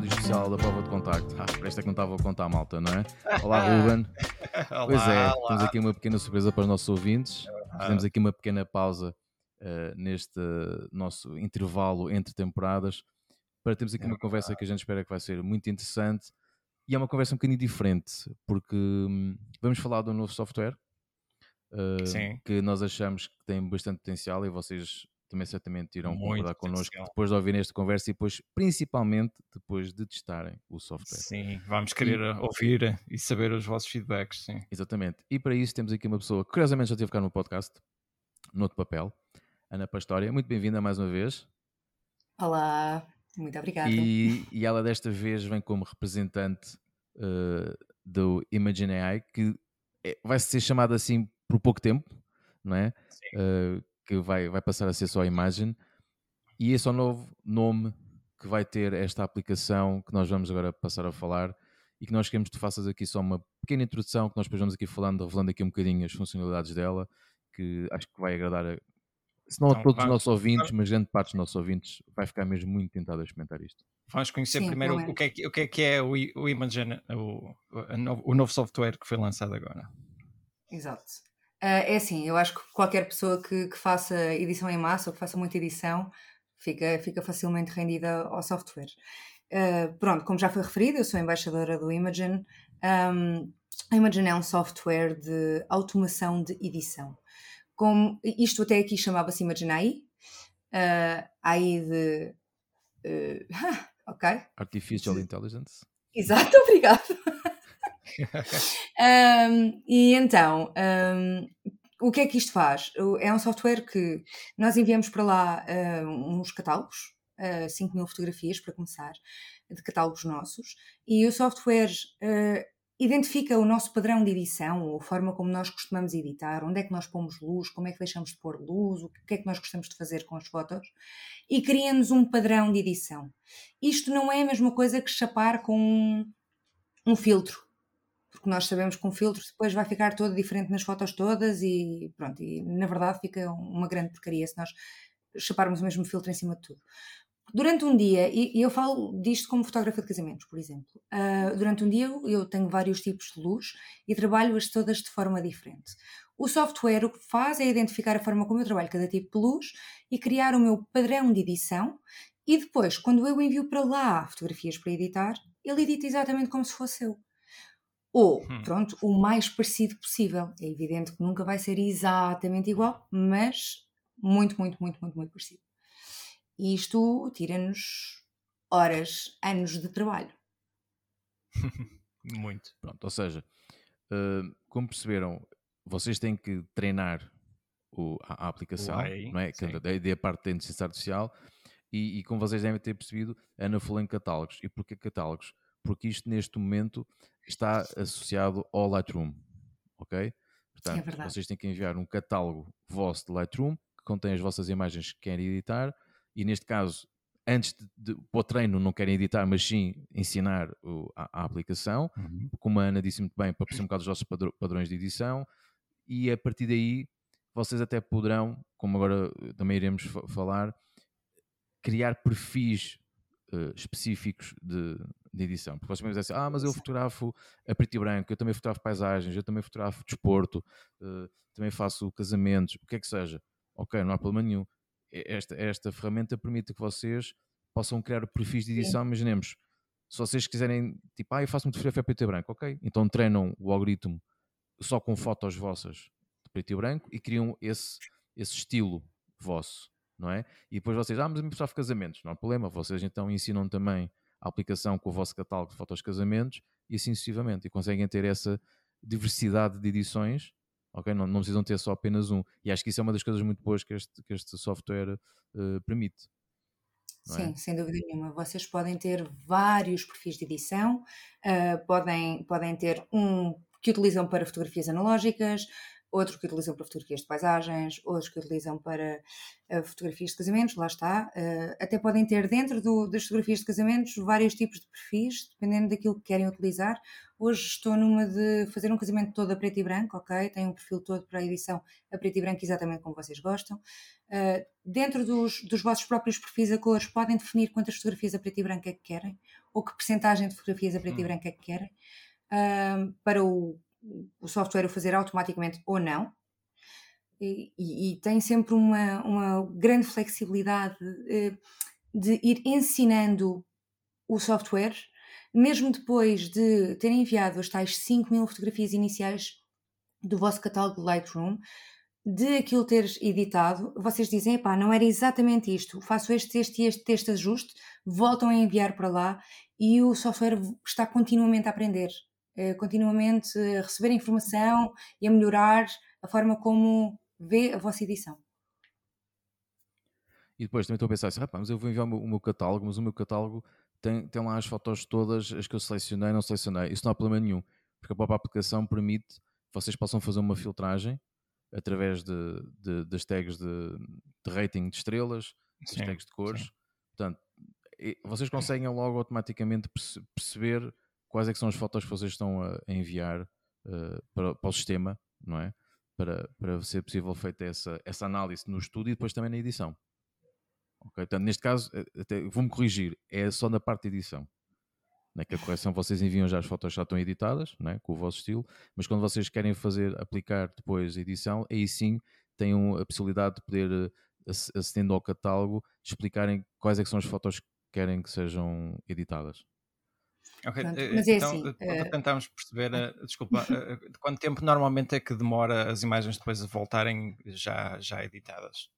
episódio especial da Prova de Contacto. Ah, esta que não estava a contar malta, não é? Olá, Ruben. Olá, pois é, olá. temos aqui uma pequena surpresa para os nossos ouvintes. Fizemos aqui uma pequena pausa eh, neste nosso intervalo entre temporadas para termos aqui uma conversa que a gente espera que vai ser muito interessante e é uma conversa um bocadinho diferente, porque hum, vamos falar de um novo software Sim. que nós achamos que tem bastante potencial e vocês também certamente irão Muito concordar connosco depois de ouvirem esta conversa e depois, principalmente, depois de testarem o software. Sim, vamos querer ouvir e saber os vossos feedbacks, sim. Exatamente. E para isso temos aqui uma pessoa que curiosamente já teve cá no podcast, no outro papel, Ana Pastória. Muito bem-vinda mais uma vez. Olá, muito obrigada. E, e ela desta vez vem como representante eh, do Imagine AI, que é- vai ser chamada assim por pouco tempo, não é? Sim. Eh, que vai, vai passar a ser só Imagine. E esse é o novo nome que vai ter esta aplicação que nós vamos agora passar a falar e que nós queremos que tu faças aqui só uma pequena introdução, que nós depois vamos aqui falando, revelando aqui um bocadinho as funcionalidades dela, que acho que vai agradar a, se não a Então, todos os vamos- nossos ouvintes, mas grande parte dos nossos ouvintes vai ficar mesmo muito tentado a experimentar isto. Vamos conhecer Sim, primeiro o que, é que, o que é que é o, o Imagen, o, o novo software que foi lançado agora. Exato. Ah, é assim, eu acho que qualquer pessoa que, que faça edição em massa ou que faça muita edição fica, fica facilmente rendida ao software. Ah, pronto, como já foi referido, eu sou embaixadora do Imagen. Um, a Imagen é um software de automação de edição. Como, isto até aqui chamava-se Imagen AI. Ah, AI de. ah, ok. Artificial. Intelligence. Exato, obrigado. Um, e então, um, o que é que isto faz? É um software que nós enviamos para lá um, uns catálogos, uh, 5 mil fotografias para começar, de catálogos nossos, e o software uh, identifica o nosso padrão de edição, ou a forma como nós costumamos editar, onde é que nós pomos luz, como é que deixamos de pôr luz, o que é que nós gostamos de fazer com as fotos, e cria-nos um padrão de edição. Isto não é a mesma coisa que chapar com um, um filtro porque nós sabemos que um filtro depois vai ficar todo diferente nas fotos todas e pronto, e na verdade fica uma grande porcaria se nós chaparmos o mesmo filtro em cima de tudo. Durante um dia, e eu falo disto como fotógrafa de casamentos, por exemplo, ah, durante um dia eu tenho vários tipos de luz e trabalho-as todas de forma diferente. O software o que faz é identificar a forma como eu trabalho cada tipo de luz e criar o meu padrão de edição e depois, quando eu envio para lá fotografias para editar, ele edita exatamente como se fosse eu. Ou, Hum. pronto, o mais parecido possível. É evidente que nunca vai ser exatamente igual, mas muito, muito, muito, muito, muito parecido. E isto tira-nos horas, anos de trabalho. Muito. Pronto, ou seja, eh, como perceberam, vocês têm que treinar o- a, a aplicação, O AI, não é? Que sim. da, da parte da inteligência artificial e, e como vocês devem ter percebido, a Ana falou em catálogos. E porquê catálogos? Porque isto neste momento está associado ao Lightroom, ok? Portanto, verdade. vocês têm que enviar um catálogo vosso de Lightroom que contém as vossas imagens que querem editar e neste caso, antes de, de para o treino não querem editar, mas sim ensinar o- a- a aplicação como a Ana disse muito bem, para perceber um bocado os padro- padrões de edição e a partir daí vocês até poderão, como agora eh, também iremos fa- falar, criar perfis eh, específicos de, de edição. Porque vocês podem dizer assim, ah, mas eu fotografo a preto e branco, eu também fotografo paisagens, eu também fotografo desporto, eh, também faço casamentos, o que é que seja. Ok, não há problema nenhum. Esta, esta ferramenta permite que vocês possam criar perfis de edição, imaginemos, se vocês quiserem, tipo, ah, eu faço uma fotografia a preto e branco, ok? Então treinam o algoritmo só com fotos vossas de preto e branco e criam esse, esse estilo vosso, não é? E depois vocês, ah, mas eu me fotografo casamentos, não há problema, vocês então ensinam também a aplicação com o vosso catálogo de fotos de casamentos e assim sucessivamente, e conseguem ter essa diversidade de edições, ok? Não, não precisam ter só apenas um, e acho que isso é uma das coisas muito boas que este, que este software eh, permite. é? Sim, sem dúvida nenhuma. Vocês podem ter vários perfis de edição, ah, podem, podem ter um que utilizam para fotografias analógicas, outros que utilizam para fotografias de paisagens, outros que utilizam para uh, fotografias de casamentos, lá está. Uh, até podem ter dentro do, das fotografias de casamentos vários tipos de perfis, dependendo daquilo que querem utilizar. Hoje estou numa de fazer um casamento todo a preto e branco, ok? Tenho um perfil todo para a edição a preto e branco, exatamente como vocês gostam. Uh, dentro dos, dos vossos próprios perfis a cores, podem definir quantas fotografias a preto e branco é que querem, ou que percentagem de fotografias a preto hum. e branco é que querem. para o o software o fazer automaticamente ou não. E, e, tem sempre uma, uma grande flexibilidade eh, de ir ensinando o software, mesmo depois de ter enviado as tais 5 mil fotografias iniciais do vosso catálogo Lightroom, de aquilo teres editado, vocês dizem, pá, não era exatamente isto, faço este, este e este, este ajuste, voltam a enviar para lá e o software está continuamente a aprender. Eh, continuamente a receber informação e a melhorar a forma como vê a vossa edição. E depois também estou a pensar assim, mas eu vou enviar o meu, o meu, catálogo, mas o meu catálogo tem, tem lá as fotos todas, as que eu selecionei, não selecionei. Isso não há problema nenhum, porque a própria aplicação permite que vocês possam fazer uma filtragem através de, de das tags de, de, rating de estrelas, das tags de cores. Sim. Portanto, vocês conseguem logo automaticamente perceber quais é são as fotos que vocês estão a enviar uh, para, para, o sistema, não é? Para, para ser possível feita essa, essa análise no estúdio e depois também na edição. Ok? Portanto, neste caso, eh, vou-me corrigir, é só na parte de edição. Né, que a correção vocês enviam já as fotos já estão editadas, né, com o vosso estilo, mas quando vocês querem fazer, aplicar depois a edição, aí sim têm a possibilidade de poder, eh, acedendo ao catálogo, explicarem quais é que são as fotos que querem que sejam editadas. Ok, Pronto, eh, mas é então, assim, uh... tentámos perceber, uh, desculpa, uh, quanto tempo normalmente é que demora as imagens depois a voltarem já, já editadas?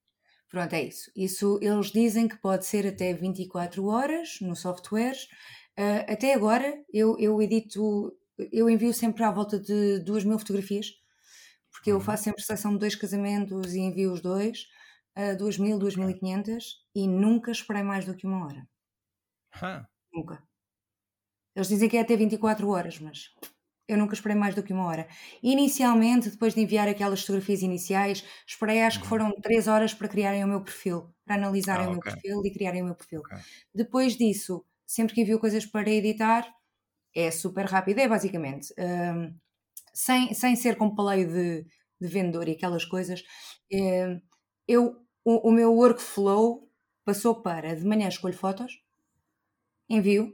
Pronto, é isso. Isso eles dizem que pode ser até 24 horas no software. até agora eu, eu edito, eu envio sempre à volta de 2 mil fotografias, porque eu uhum. faço sempre seleção de dois casamentos e envio os dois, uh, 2 mil, 2.500 e nunca esperei mais do que uma hora. Huh. Nunca. Eles dizem que é até 24 horas, mas eu nunca esperei mais do que uma hora. Inicialmente, depois de enviar aquelas fotografias iniciais, esperei acho que uhum. foram 3 horas para criarem o meu perfil, para analisarem ah, o meu perfil e criarem o meu perfil. Okay. Depois disso, sempre que envio coisas para editar, é super rápido, é basicamente. Um, sem, sem ser com paleio de, de vendedor e aquelas coisas, um, eu, o, o meu workflow passou para de manhã escolho fotos, envio,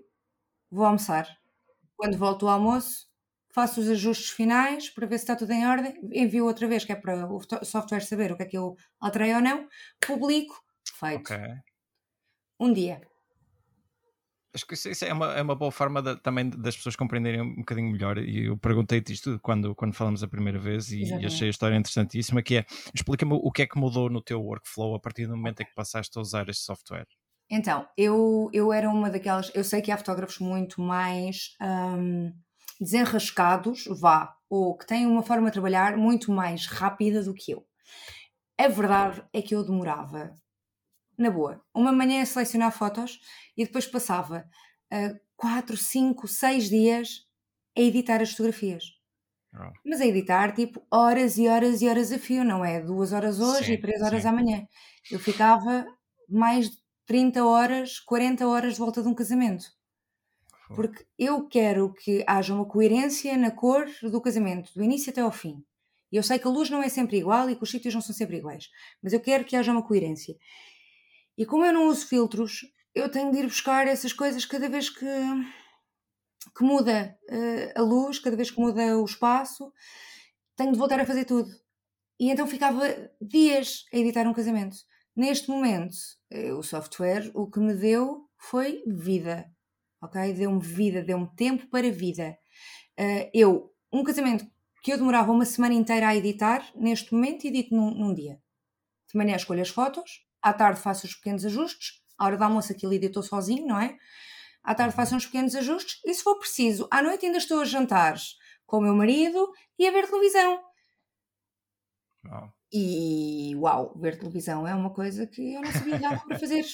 vou almoçar. Quando volto ao almoço, faço os ajustes finais para ver se está tudo em ordem, envio outra vez, que é para o software saber o que é que eu alterei ou não, publico, feito. Okay. Um dia. Acho que isso, é, uma, é uma boa forma de, também das pessoas compreenderem um bocadinho melhor. E eu perguntei-te isto quando, quando falamos a primeira vez e, e achei a história interessantíssima, que é, explica-me o que é que mudou no teu workflow a partir do momento em que passaste a usar este software. Então, eu, eu era uma daquelas. Eu sei que há fotógrafos muito mais um, desenrascados, vá, ou que têm uma forma de trabalhar muito mais rápida do que eu. A verdade é que eu demorava, na boa, uma manhã a selecionar fotos e depois passava uh, 4, 5, 6 dias a editar as fotografias. Oh. Mas a editar, tipo, horas e horas e horas a fio, não é? Duas horas hoje sim, e três horas sim. amanhã. Eu ficava mais 30 horas, 40 horas de volta de um casamento. Porque eu quero que haja uma coerência na cor do casamento, do início até ao fim. E eu sei que a luz não é sempre igual e que os sítios não são sempre iguais, mas eu quero que haja uma coerência. E como eu não uso filtros, eu tenho de ir buscar essas coisas cada vez que, que muda uh, a luz, cada vez que muda o espaço, tenho de voltar a fazer tudo. E então ficava dias a editar um casamento. Neste momento, eh, o software o que me deu foi vida, ok? Deu-me vida, deu-me tempo para vida. Uh, eu, um casamento que eu demorava uma semana inteira a editar, neste momento edito num, num dia. De manhã escolho as fotos, à tarde faço os pequenos ajustes, à hora da almoço aquilo editou sozinho, não é? À tarde faço uns pequenos ajustes e se for preciso, à noite ainda estou a jantar com o meu marido e a ver televisão. E uau, ver televisão é uma coisa que eu não sabia nada para fazer.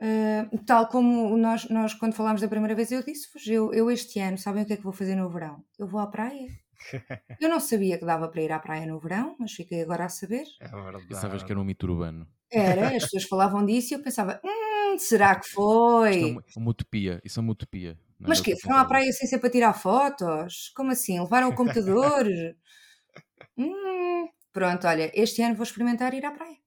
Uh, tal como nós, nós, quando falámos da primeira vez, eu disse-vos: eu, eu este ano, sabem o que é que vou fazer no verão? Eu vou à praia. Eu não sabia que dava para ir à praia no verão, mas fiquei agora a saber. É verdade. Pensavas que era um mito urbano. Era, as pessoas falavam disso e eu pensava, hum, será que foi? Isto é uma, uma utopia, isso é uma utopia. não é? Mas que Foram à praia sem ser para tirar fotos? Como assim? Levaram o computador? Hum, pronto, olha, este ano vou experimentar ir à praia.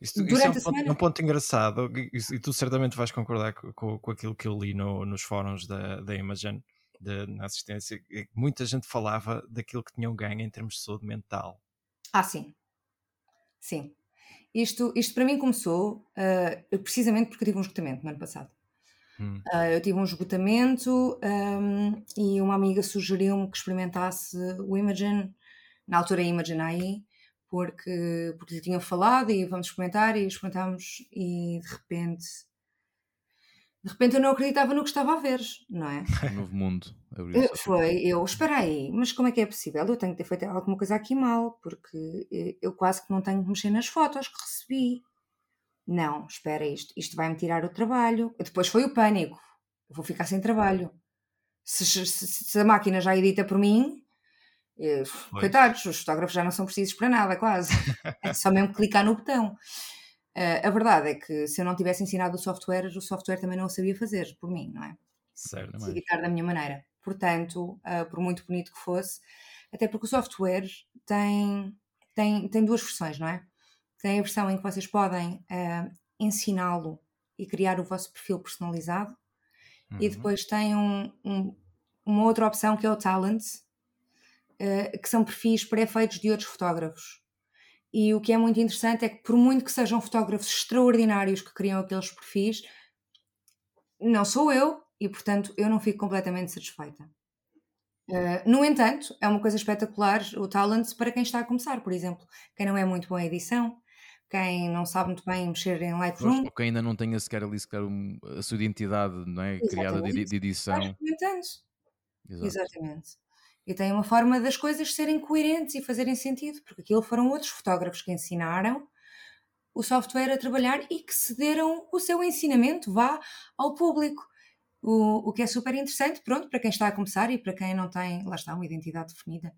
Isso, isso é Durante um a ponto, semana. um ponto engraçado e, tu certamente vais concordar co- com, com aquilo que eu li no- nos fóruns da, da Imogen, de- na assistência, é muita gente falava daquilo que tinham ganho em termos de saúde mental. Ah, sim. Sim. Isto, isto para mim começou ah, precisamente porque eu tive um esgotamento no ano passado. Hum. Ah, eu tive um esgotamento ahm, e uma amiga sugeriu-me que experimentasse o Imogen, na altura Imogen AI, porque, porque lhe tinham falado e vamos experimentar e experimentámos e de repente de repente eu não acreditava no que estava a ver, não é? Um novo mundo Eh, Foi, eu, espera aí, mas como é que é possível? Eu tenho que ter feito alguma coisa aqui mal, porque eh, eu quase que não tenho que mexer nas fotos que recebi. Não, espera, isto, isto vai-me tirar o trabalho. Depois foi o pânico, eu vou ficar sem trabalho. Se, se- se- se a máquina já edita por mim, eh, coitados, os fotógrafos já não são precisos para nada, quase. É só mesmo clicar no botão. Eh, a verdade é que se eu não tivesse ensinado o software, o software também não o sabia fazer por mim, não é? Certo. Também. editar da minha maneira. Portanto, ah, por muito bonito que fosse, até porque o software tem, tem, tem duas versões, não é? Tem a versão em que vocês podem ah, ensiná-lo e criar o vosso perfil personalizado, e Uhum. depois tem um- um- uma outra opção que é o Talent, ah, que são perfis pré-feitos de outros fotógrafos. E o que é muito interessante é que, por muito que sejam fotógrafos extraordinários que criam aqueles perfis, não sou eu e, portanto, eu não fico completamente satisfeita. Uh, no entanto, é uma coisa espetacular o talent para quem está a começar, por exemplo, quem não é muito bom em edição, quem não sabe muito bem mexer em Lightroom, ou quem ainda não tenha sequer ali sequer um- a sua identidade não é? criada de, Exatamente. de edição. Exato. Exatamente. E tem uma forma das coisas serem coerentes e fazerem sentido, porque aquilo foram outros fotógrafos que ensinaram o software a trabalhar e que cederam o seu ensinamento, vá ao público. O, o que é super interessante, pronto, para quem está a começar e para quem não tem, lá está, uma identidade definida.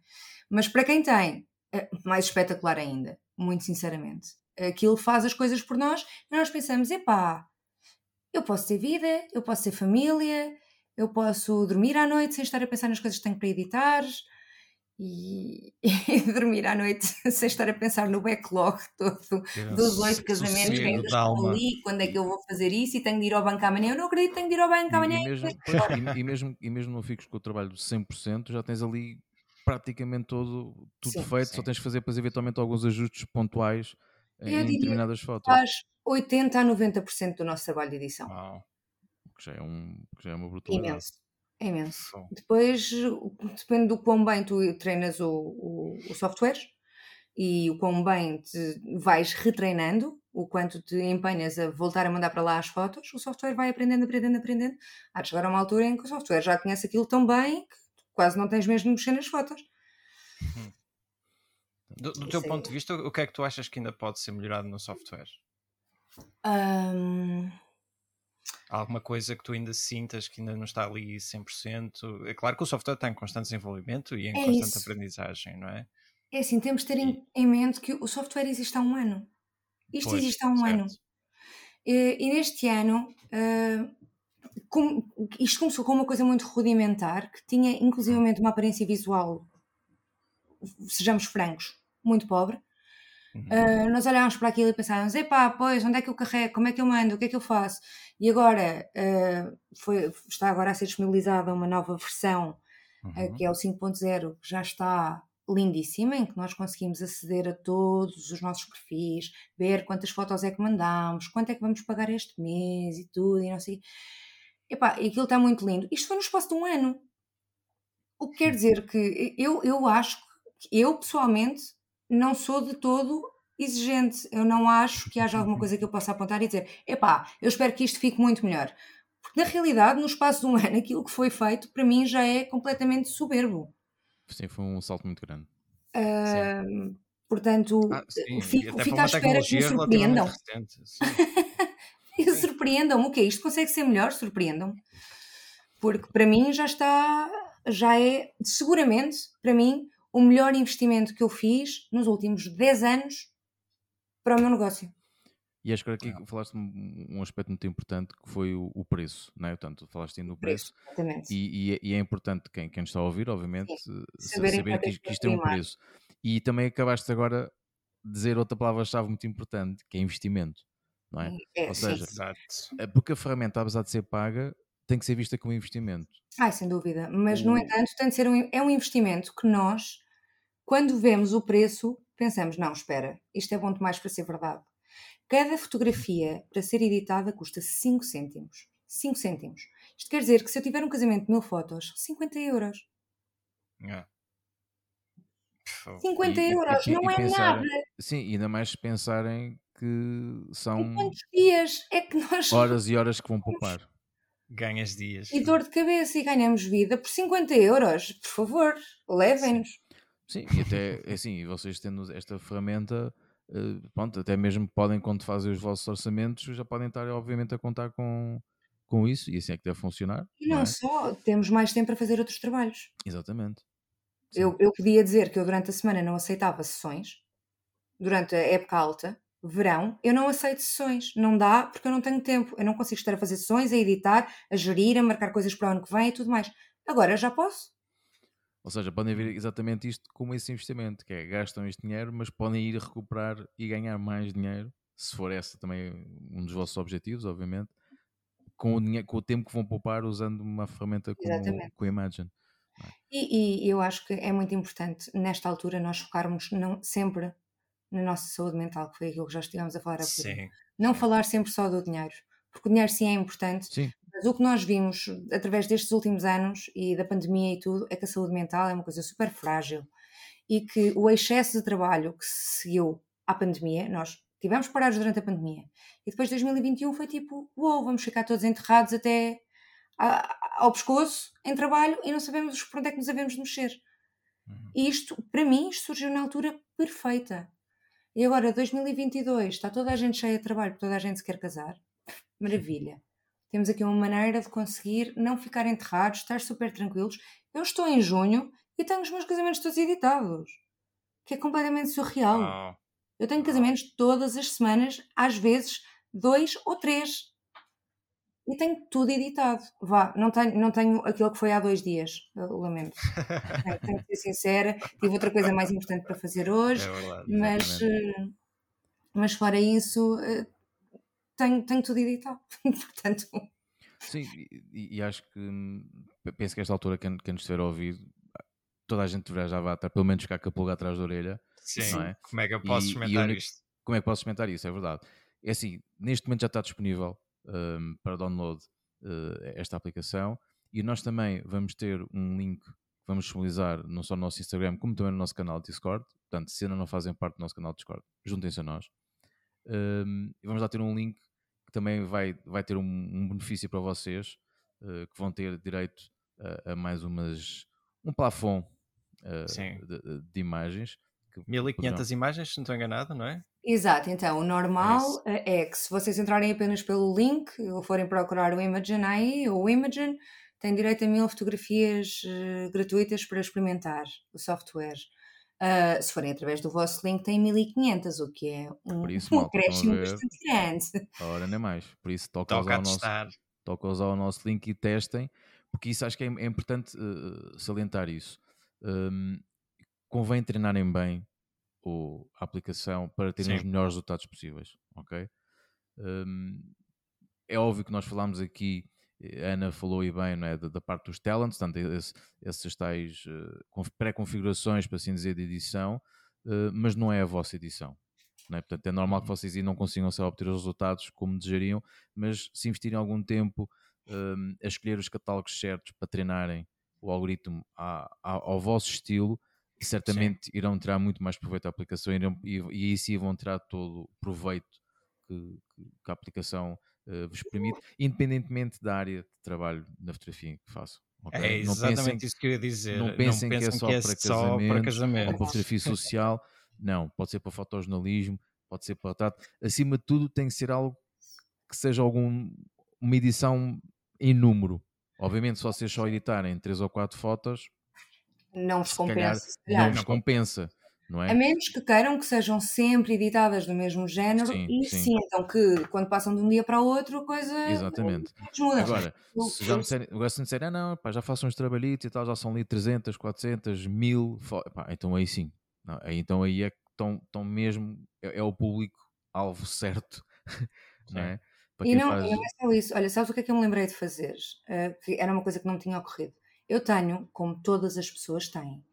Mas para quem tem, é mais espetacular ainda, muito sinceramente. Aquilo faz as coisas por nós e nós pensamos, epá, eu posso ter vida, eu posso ter família, eu posso dormir à noite sem estar a pensar nas coisas que tenho para editar e, e dormir à noite sem estar a pensar no backlog todo dos oito casamentos que ainda ali, quando é que eu vou fazer isso e tenho de ir ao banco amanhã. Eu não acredito tenho de ir ao banco E, amanhã. e mesmo, pois, e, e mesmo, e mesmo não fiques com o trabalho de 100%, já tens ali praticamente todo, tudo Sim, feito, sim. só tens de fazer depois eventualmente alguns ajustes pontuais em, Eu em diria determinadas fotos, Faz 80 a 90% do nosso trabalho de edição. Que já é, um, que já é uma brutalidade. Imenso. É imenso. Fogo. Depois depende do quão bem tu treinas o, o, o software e o quão bem te vais retreinando, o quanto te empenhas a voltar a mandar para lá as fotos, o software vai aprendendo, aprendendo, aprendendo. Há de chegar a uma altura em que o software já conhece aquilo tão bem que quase não tens mesmo de mexer nas fotos. Do, do teu Isso ponto é- de vista, o que é que tu achas que ainda pode ser melhorado no software? Ahm, Há alguma coisa que tu ainda sintas que ainda não está ali 100%? É claro que o software está em constante desenvolvimento e em É constante isso. aprendizagem, não é? é assim, temos de ter em, em mente que o software existe há um ano. Isto Pois, existe há um certo. ano. E, e neste ano, ah, como- isto começou com uma coisa muito rudimentar, que tinha inclusivamente uma aparência visual, sejamos francos, muito pobre. Ah, nós olhámos para aquilo e pensávamos: epá, pois, onde é que eu carrego? Como é que eu mando? O que é que eu faço? E agora ah, foi, está agora a ser disponibilizada uma nova versão eh, Uhum. que é o 5.0, que já está lindíssima, em que nós conseguimos aceder a todos os nossos perfis, ver quantas fotos é que mandamos, quanto é que vamos pagar este mês e tudo, e não sei. Epá, e aquilo está muito lindo. Isto foi no espaço de um ano. O que quer dizer que eu, eu acho que eu pessoalmente não sou de todo exigente. Eu não acho que haja alguma coisa que eu possa apontar e dizer, epá, eu espero que isto fique muito melhor. Porque na realidade, no espaço de um ano, aquilo que foi feito para mim já é completamente soberbo. Sim, foi um salto muito grande. Ahm, portanto, Ah, fico, à espera que me surpreendam. recente. Surpreendam-me. O que é isto? Consegue ser melhor? Surpreendam-me. Porque para mim já está, já é seguramente, para mim, o melhor investimento que eu fiz nos últimos 10 anos para o meu negócio. E acho que aqui falaste um, um aspecto muito importante que foi o, o preço, não é? Portanto, falaste no preço. preço e, e, é, e, é importante quem, quem está a ouvir, obviamente, saber, saber que, que isto tem um preço. E também acabaste agora de dizer outra palavra-chave muito importante, que é investimento, não é? é Ou seja, sim. É porque a ferramenta, apesar de ser paga, tem que ser vista como investimento. Ah, sem dúvida. Mas, o... no entanto, tem de ser um, é um investimento que nós, quando vemos o preço, pensamos, não, espera, isto é bom demais para ser verdade. Cada fotografia para ser editada custa 5 cêntimos. 5 cêntimos. Isto quer dizer que se eu tiver um casamento de mil fotos, 50 euros. É. 50 e, euros, e, não e é pensar, nada. Sim, ainda mais se pensarem que são. E quantos dias é que nós. Horas e horas que vão poupar. Ganhas dias. E dor de cabeça e ganhamos vida por 50 euros. Por favor, levem-nos. Sim, e até é assim, vocês tendo esta ferramenta eh, pronto, até mesmo podem, quando fazem os vossos orçamentos, já podem estar, obviamente, a contar com, com isso e assim é que deve funcionar. E não, não é? só, temos mais tempo para fazer outros trabalhos. Exatamente. Eu, eu podia dizer que eu durante a semana não aceitava sessões, durante a época alta, verão, eu não aceito sessões. Não dá porque eu não tenho tempo. Eu não consigo estar a fazer sessões, a editar, a gerir, a marcar coisas para o ano que vem e tudo mais. Agora já posso. Ou seja, podem ver exatamente isto como esse investimento, que é gastam este dinheiro, mas podem ir recuperar e ganhar mais dinheiro, se for esse também um dos vossos objetivos, obviamente, com o, dinheiro, com o tempo que vão poupar usando uma ferramenta como, o Imagine. É? E, e, eu acho que é muito importante, nesta altura, nós focarmos não, sempre na nossa saúde mental, que foi aquilo que já estivemos a falar há pouco. Não falar sempre só do dinheiro, porque o dinheiro sim é importante, sim. Mas o que nós vimos através destes últimos anos e da pandemia e tudo é que a saúde mental é uma coisa super frágil e que o excesso de trabalho que se seguiu à pandemia, nós tivemos parados durante a pandemia e depois de 2021 foi tipo, uou, wow, vamos ficar todos enterrados até ao pescoço em trabalho e não sabemos por onde é que nos havemos de mexer. Uhum. E isto, para mim, isto surgiu na altura perfeita. E agora, 2022, está toda a gente cheia de trabalho, toda a gente se quer casar. Maravilha. Temos aqui uma maneira de conseguir não ficar enterrados, estar super tranquilos. Eu estou em junho e tenho os meus casamentos todos editados, que é completamente surreal. Eu tenho casamentos todas as semanas, às vezes dois ou três. E tenho tudo editado. Vá, não tenho, não tenho aquilo que foi há dois dias. Eu lamento. tenho, tenho que ser sincera. Tive outra coisa mais importante para fazer hoje. É verdade, mas, eh, mas fora isso, eh, tenho, tenho tudo editado. Portanto. Sim, e, e, acho que hum, penso que esta altura, quem, quem nos estiver a ouvir, toda a gente deverá já estar pelo menos ficar com a pulga atrás da orelha. Sim, é? como é que eu posso e, experimentar e isto? Como é que posso experimentar isso? É verdade. É assim, neste momento já está disponível um, para download uh, esta aplicação e nós também vamos ter um link que vamos disponibilizar não só no nosso Instagram como também no nosso canal de Discord. Portanto, se ainda não fazem parte do nosso canal de Discord, juntem-se a nós. Um, e vamos lá ter um link também vai, vai ter um, um benefício para vocês, uh, que vão ter direito a, a mais umas um plafond uh, de, de, imagens. 1500 poderão... imagens, se não estou enganado, não é? Exato, então o normal é, é, que se vocês entrarem apenas pelo link ou forem procurar o Imagen aí ou o Imagen, têm direito a mil fotografias uh, gratuitas para experimentar o software. Uh, se forem através do vosso link, tem 1500, o que é um, Por isso, um acréscimo bastante grande. Ora, nem mais. Por isso, toca, usar, o nosso, toca usar o nosso link e testem, porque isso acho que é, é importante uh, salientar isso. Um, convém treinarem bem o, a aplicação para terem Sim. os melhores resultados possíveis, ok? Um, é óbvio que nós falamos aqui a Ana falou e bem é, da, da, parte dos talents, portanto, esse, essas tais uh, pré-configurações, para assim dizer, de edição, uh, mas não é a vossa edição. É? Portanto, é normal que uhum. vocês não consigam só obter os resultados como desejariam, mas se investirem algum tempo um, a escolher os catálogos certos para treinarem o algoritmo a, a, ao vosso estilo, certamente Sim. irão tirar muito mais proveito da aplicação irão, e, e aí sim vão tirar todo o proveito que, que a aplicação uh, vos permite, independentemente da área de trabalho na fotografia que faço. Okay? É exatamente pensem, isso que eu ia dizer. Não pensem, não que, é só, que é para, só para casamento ou para fotografia social. Não, pode ser para fotojornalismo, pode ser para trato. Acima de tudo, tem que ser algo que seja algum, uma edição em número. Obviamente, se vocês só editarem 3 ou 4 fotos, não vos compensa. Calhar, calhar. Não vos compensa. Não é? A menos que queiram que sejam sempre editadas do mesmo género sim, e sim. sintam que quando passam de um dia para o outro a coisa Exatamente. muda. Agora, se já me disserem, agora se me disserem, ah, não, pá, já faço uns trabalhitos e tal, já são ali 300, 400, 1000, pá, então aí sim. Não, aí, então aí é que estão, estão mesmo, é, é o público-alvo certo, não é? E não, faz... não é só isso. Olha, sabes o que é que eu me lembrei de fazer? Uh, que era uma coisa que não me tinha ocorrido. Eu tenho, como todas as pessoas têm,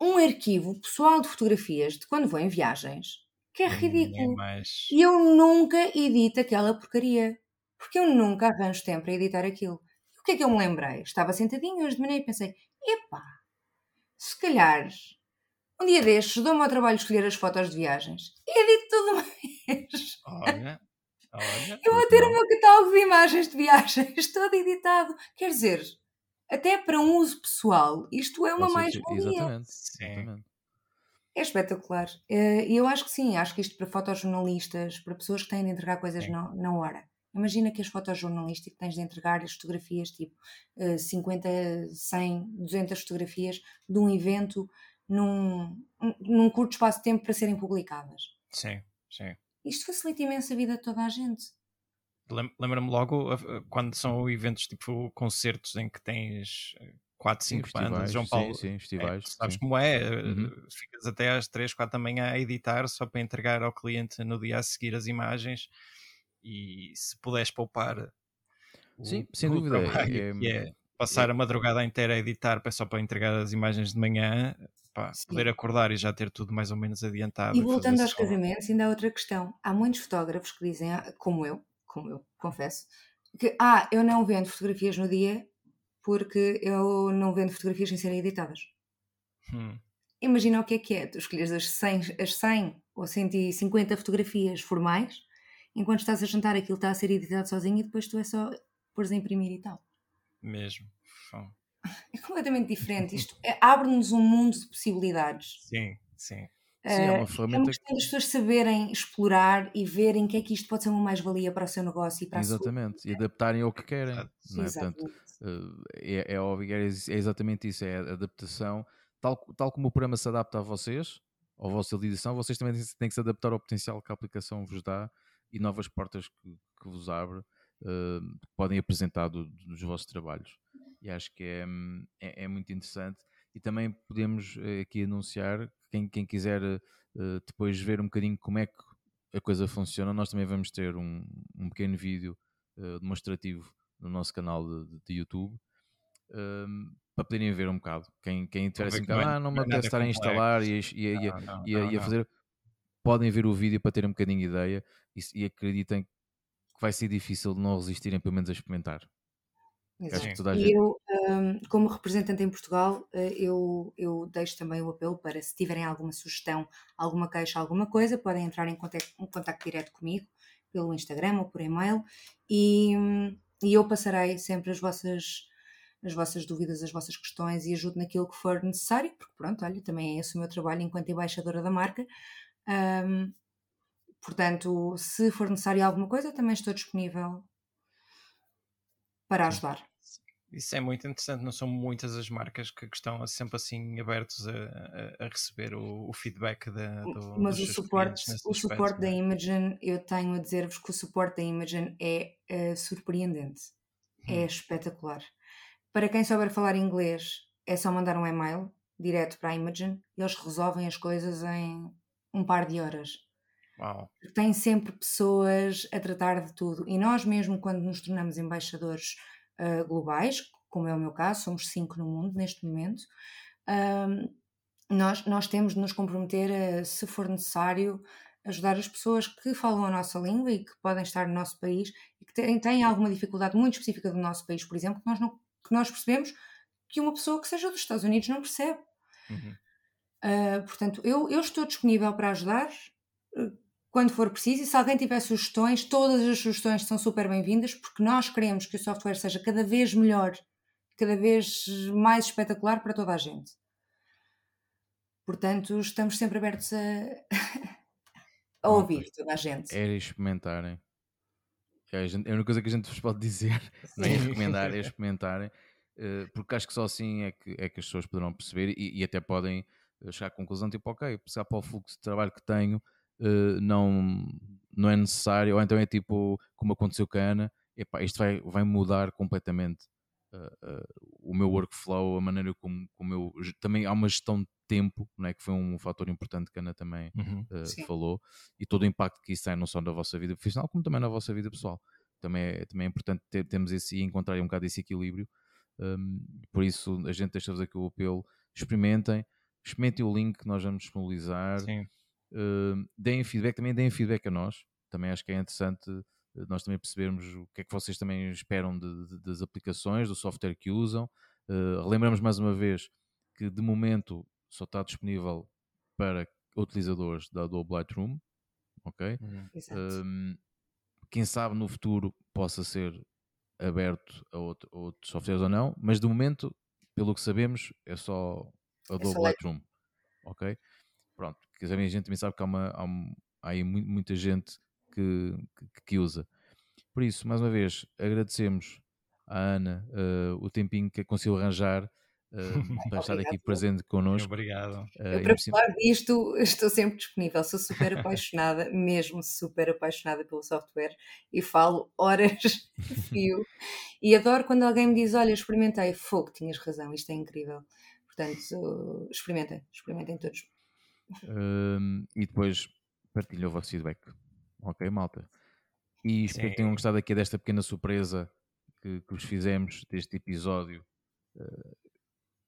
um arquivo pessoal de fotografias de quando vou em viagens que é ridículo. É mais... E eu nunca edito aquela porcaria. Porque eu nunca arranjo tempo para editar aquilo. E o que é que eu me lembrei? Estava sentadinho hoje de manhã e pensei: epá, se calhar um dia destes dou-me ao trabalho de escolher as fotos de viagens e edito tudo uma vez. Olha, olha. Eu vou ter o meu catálogo de imagens de viagens todo editado. Quer dizer, até para um uso pessoal, isto é uma mais-valia. Exatamente. Exatamente. É espetacular. Eh, e eu acho que sim, acho que isto para fotojornalistas, para pessoas que têm de entregar coisas na, na hora. Imagina que as fotojornalistas tens de entregar as fotografias, tipo 50, 100, 200 fotografias de um evento num, num curto espaço de tempo para serem publicadas. Sim, sim. Isto facilita imenso a vida de toda a gente. Lembra-me logo quando são eventos tipo concertos em que tens 4, 5 bandas, João Paulo. Sim, sim, festivais. É, sabes sim. como é? Uhum. Ficas até às 3, 4 da manhã a editar só para entregar ao cliente no dia a seguir as imagens e se puderes poupar. Sim, o, sem dúvida. É, é, passar é, a madrugada inteira a editar só para entregar as imagens de manhã, pá, poder acordar e já ter tudo mais ou menos adiantado. E voltando aos só... casamentos, ainda há outra questão. Há muitos fotógrafos que dizem, ah, como eu, como eu confesso, que ah, eu não vendo fotografias no dia porque eu não vendo fotografias sem serem editadas. Hum. Imagina o que é que é, tu escolhes as 100, as 100 ou 150 fotografias formais, enquanto estás a jantar aquilo está a ser editado sozinho e depois tu é só pôres a imprimir e tal. Mesmo. É completamente diferente. Isto é, abre-nos um mundo de possibilidades. Sim, sim. Sim, é uma eh, ferramenta. É questão das pessoas saberem explorar e verem que é que isto pode ser uma mais-valia para o seu negócio e para Exatamente, a sua... e adaptarem ao que querem. Não é? Portanto, eh, é, é óbvio, é, é exatamente isso, é a adaptação. Tal, tal como o programa se adapta a vocês, ao vosso edição, vocês também têm que se adaptar ao potencial que a aplicação vos dá e novas portas que, que vos abre, uh, que podem apresentar do, dos vossos trabalhos. E acho que é, é, é muito interessante. E também podemos aqui anunciar quem, quem quiser uh, depois ver um bocadinho como é que a coisa funciona, nós também vamos ter um, um pequeno vídeo uh, demonstrativo no nosso canal de, de YouTube ehm, para poderem ver um bocado. Quem, quem tiver assim, ah, não me apetece estar a instalar e, e, e, não, e, não, e a fazer, podem ver o vídeo para terem um bocadinho de ideia e, e acreditem que vai ser difícil de não resistirem, pelo menos a experimentar. E eu, um, como representante em Portugal, eh, eu, eu deixo também o apelo para se tiverem alguma sugestão, alguma queixa, alguma coisa, podem entrar em contato, em contato direto comigo pelo Instagram ou por e-mail e, e eu passarei sempre as vossas as vossas dúvidas, as vossas questões e ajudo naquilo que for necessário, porque pronto, olha, também é esse o meu trabalho enquanto embaixadora da marca. Um, portanto, se for necessário alguma coisa, também estou disponível para ajudar. Isso é muito interessante, não são muitas as marcas que, estão sempre assim abertos a, a, a receber o, o, feedback da, do, Mas o suporte, o suporte da é? Imogen, eu tenho a dizer-vos que o suporte da Imogen é uh, surpreendente, é hum. é espetacular. Para quem souber falar inglês, é só mandar um e-mail direto para a Imogen e eles resolvem as coisas em um par de horas. Uau. Tem sempre pessoas a tratar de tudo. E nós, mesmo quando nos tornamos embaixadores uh, globais, como é o meu caso, somos cinco no mundo neste momento, nós, nós temos de nos comprometer a, se for necessário, ajudar as pessoas que falam a nossa língua e que podem estar no nosso país e que têm, têm alguma dificuldade muito específica do nosso país, por exemplo, que nós, não, que nós percebemos que uma pessoa que seja dos Estados Unidos não percebe. Uhum. Uh, portanto, eu, eu estou disponível para ajudar quando for preciso. E se alguém tiver sugestões, todas as sugestões são super bem-vindas, porque nós queremos que o software seja cada vez melhor, cada vez mais espetacular para toda a gente. Portanto, estamos sempre abertos a, a ouvir toda a gente. Era experimentarem. É a, gente, é a única coisa que a gente vos pode dizer, não é recomendar, é experimentarem, uh, porque acho que só assim é que, é que as pessoas poderão perceber e, e até podem chegar à conclusão, tipo, ok, se para o fluxo de trabalho que tenho, uh, não, não é necessário, ou então é tipo, como aconteceu com a Ana, epá, isto vai, vai mudar completamente uh, o meu workflow, a maneira como, como eu. Também há uma gestão de tempo, não é? que foi um fator importante que a Ana também uhum. falou, e todo o impacto que isso tem, não só na vossa vida profissional, como também na vossa vida pessoal. Também é, também é importante ter, termos esse, encontrar um bocado esse equilíbrio. Um, por isso, a gente deixa-vos aqui o apelo: experimentem, experimentem o link que nós vamos disponibilizar. Sim. Uh, deem feedback, também deem feedback a nós. Também acho que é interessante eh, nós também percebermos o que é que vocês também esperam de, de, das aplicações, do software que usam. Uh, relembramos mais uma vez que de momento só está disponível para utilizadores da Adobe Lightroom, ok? Uhum. Um, quem sabe no futuro possa ser aberto a, outro, a outros softwares ou não, mas de momento, pelo que sabemos, é só Adobe Lightroom, ok? Pronto, porque a gente também sabe que há, uma, há, há aí muita gente que, que, que, usa. Por isso, mais uma vez, agradecemos à Ana uh, o tempinho que conseguiu arranjar uh, para estar aqui presente connosco. Obrigado. Uh, eu, para falar disto, estou sempre disponível. Sou super apaixonada, mesmo super apaixonada pelo software e falo horas de fio. e adoro quando alguém me diz: Olha, experimentei, fogo, tinhas razão, isto é incrível. Portanto, experimentem, experimentem todos. E depois partilhem o vosso feedback. Ok, malta? E espero Sim. que tenham gostado aqui desta pequena surpresa que, que vos fizemos deste episódio, uh,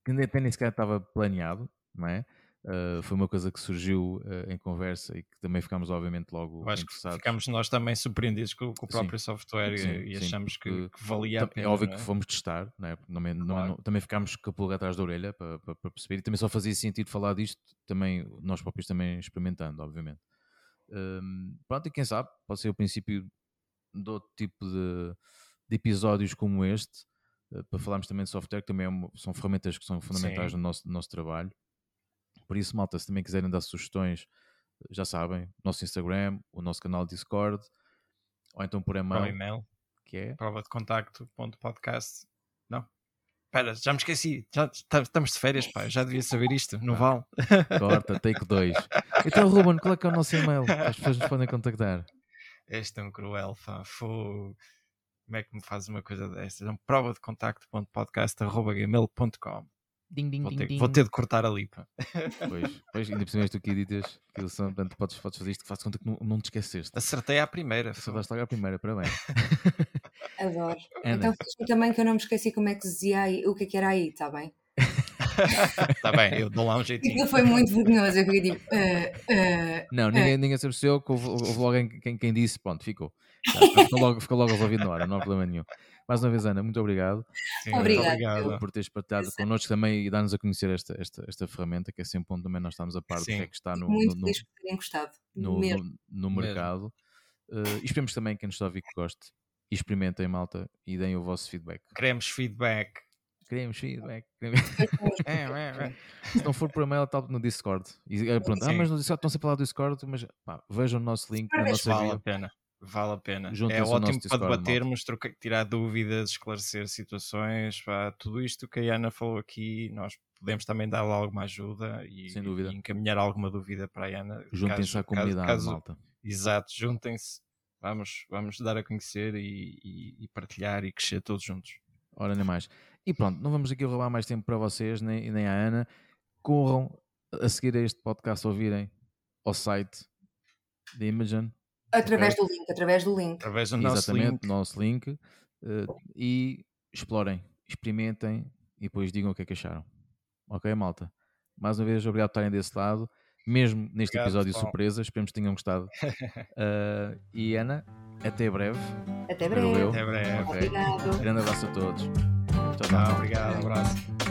que até nem sequer estava planeado, não é? Uh, foi uma coisa que surgiu uh, em conversa e que também ficámos, obviamente, logo Eu acho interessados. Que ficámos nós também surpreendidos com, com o próprio sim, software sim, e, sim, achamos que, que, valia a pena. É óbvio é? que fomos testar, não é? Também, claro. não, não, também ficámos com a pulga atrás da orelha para, para, para, perceber e também só fazia sentido falar disto, também nós próprios também experimentando, obviamente. Um, pronto, e quem sabe, pode ser o princípio de outro tipo de, de episódios como este, uh, para falarmos também de software, que também é uma, são ferramentas que são fundamentais no nosso, no nosso trabalho. Por isso, malta, se também quiserem dar sugestões, já sabem, nosso Instagram, o nosso canal Discord, ou então por e-mail. e-mail. Que é? Prova de contacto, ponto podcast. Não. Espera, já me esqueci. Já estamos de férias, pá. Já devia saber isto. Não vale. Corta, take 2. Então, Ruben, qual é que é o nosso e-mail? As pessoas nos podem contactar. Este é um cruel, pá. Fogo. Como é que me faz uma coisa destas? É um prova de contacto.podcast.gmail.com Ding, ding, vou, ding, ter, ding. vou ter de cortar ali, pá. Pois, pois ainda por cima tu que editas, que são, portanto, podes, podes fazer isto que faz conta que não, não te esqueceste. Acertei à primeira. Acertaste logo à primeira, parabéns. Adoro. Ana. Então fiz também que eu não me esqueci como é que se dizia aí, o que é que era aí, está bem? Está bem, eu dou lá um jeitinho. Aquilo foi muito vergonhoso, eu fiquei tipo. Uh, uh, não, ninguém, uh. ninguém se percebeu que houve, houve logo quem, quem disse, pronto, ficou. ficou, logo, ficou logo resolvido na hora, não há problema nenhum. Mais uma vez, Ana, muito obrigado. Sim, obrigado. por teres partilhado connosco também e dar-nos a conhecer esta, esta, esta ferramenta, que é sempre onde também nós estamos a par do que é que está no, muito no, gostado. No, no, no mercado. Uh, e esperemos também que quem nos está a ouvir que goste e experimentem, malta, e deem o vosso feedback. Queremos feedback. Queremos feedback. É, é, é. Se não for por e-mail, está no Discord. E, eh, pronto, ah, mas no Discord estão sempre a falar do Discord, mas pá, vejam o nosso link na nossa Vale a pena. Vale a pena. é ótimo para debatermos, trocar, tirar dúvidas, esclarecer situações. Pá, tudo isto que a Ana falou aqui, nós podemos também dar alguma ajuda e, Sem dúvida. e encaminhar alguma dúvida para a Ana. Juntem-se à comunidade, caso, malta. Exato, juntem-se. Vamos, vamos dar a conhecer e, e, e, partilhar e crescer todos juntos. Ora, nem mais. E pronto, não vamos aqui roubar mais tempo para vocês, nem, nem à Ana. Corram a seguir a este podcast, ouvirem ao site de Imogen Através do link, através do link. Através do nosso Exatamente, link. nosso link. Uh, e explorem, experimentem e depois digam o que é que acharam. Ok, malta? Mais uma vez, obrigado por estarem desse lado. Mesmo neste obrigado, episódio pessoal. surpresa, esperemos que tenham gostado. Uh, e Ana, até breve. Até breve. Até breve. Okay. Obrigado. Grande abraço a todos. Tchau, tchau. Obrigado, um abraço.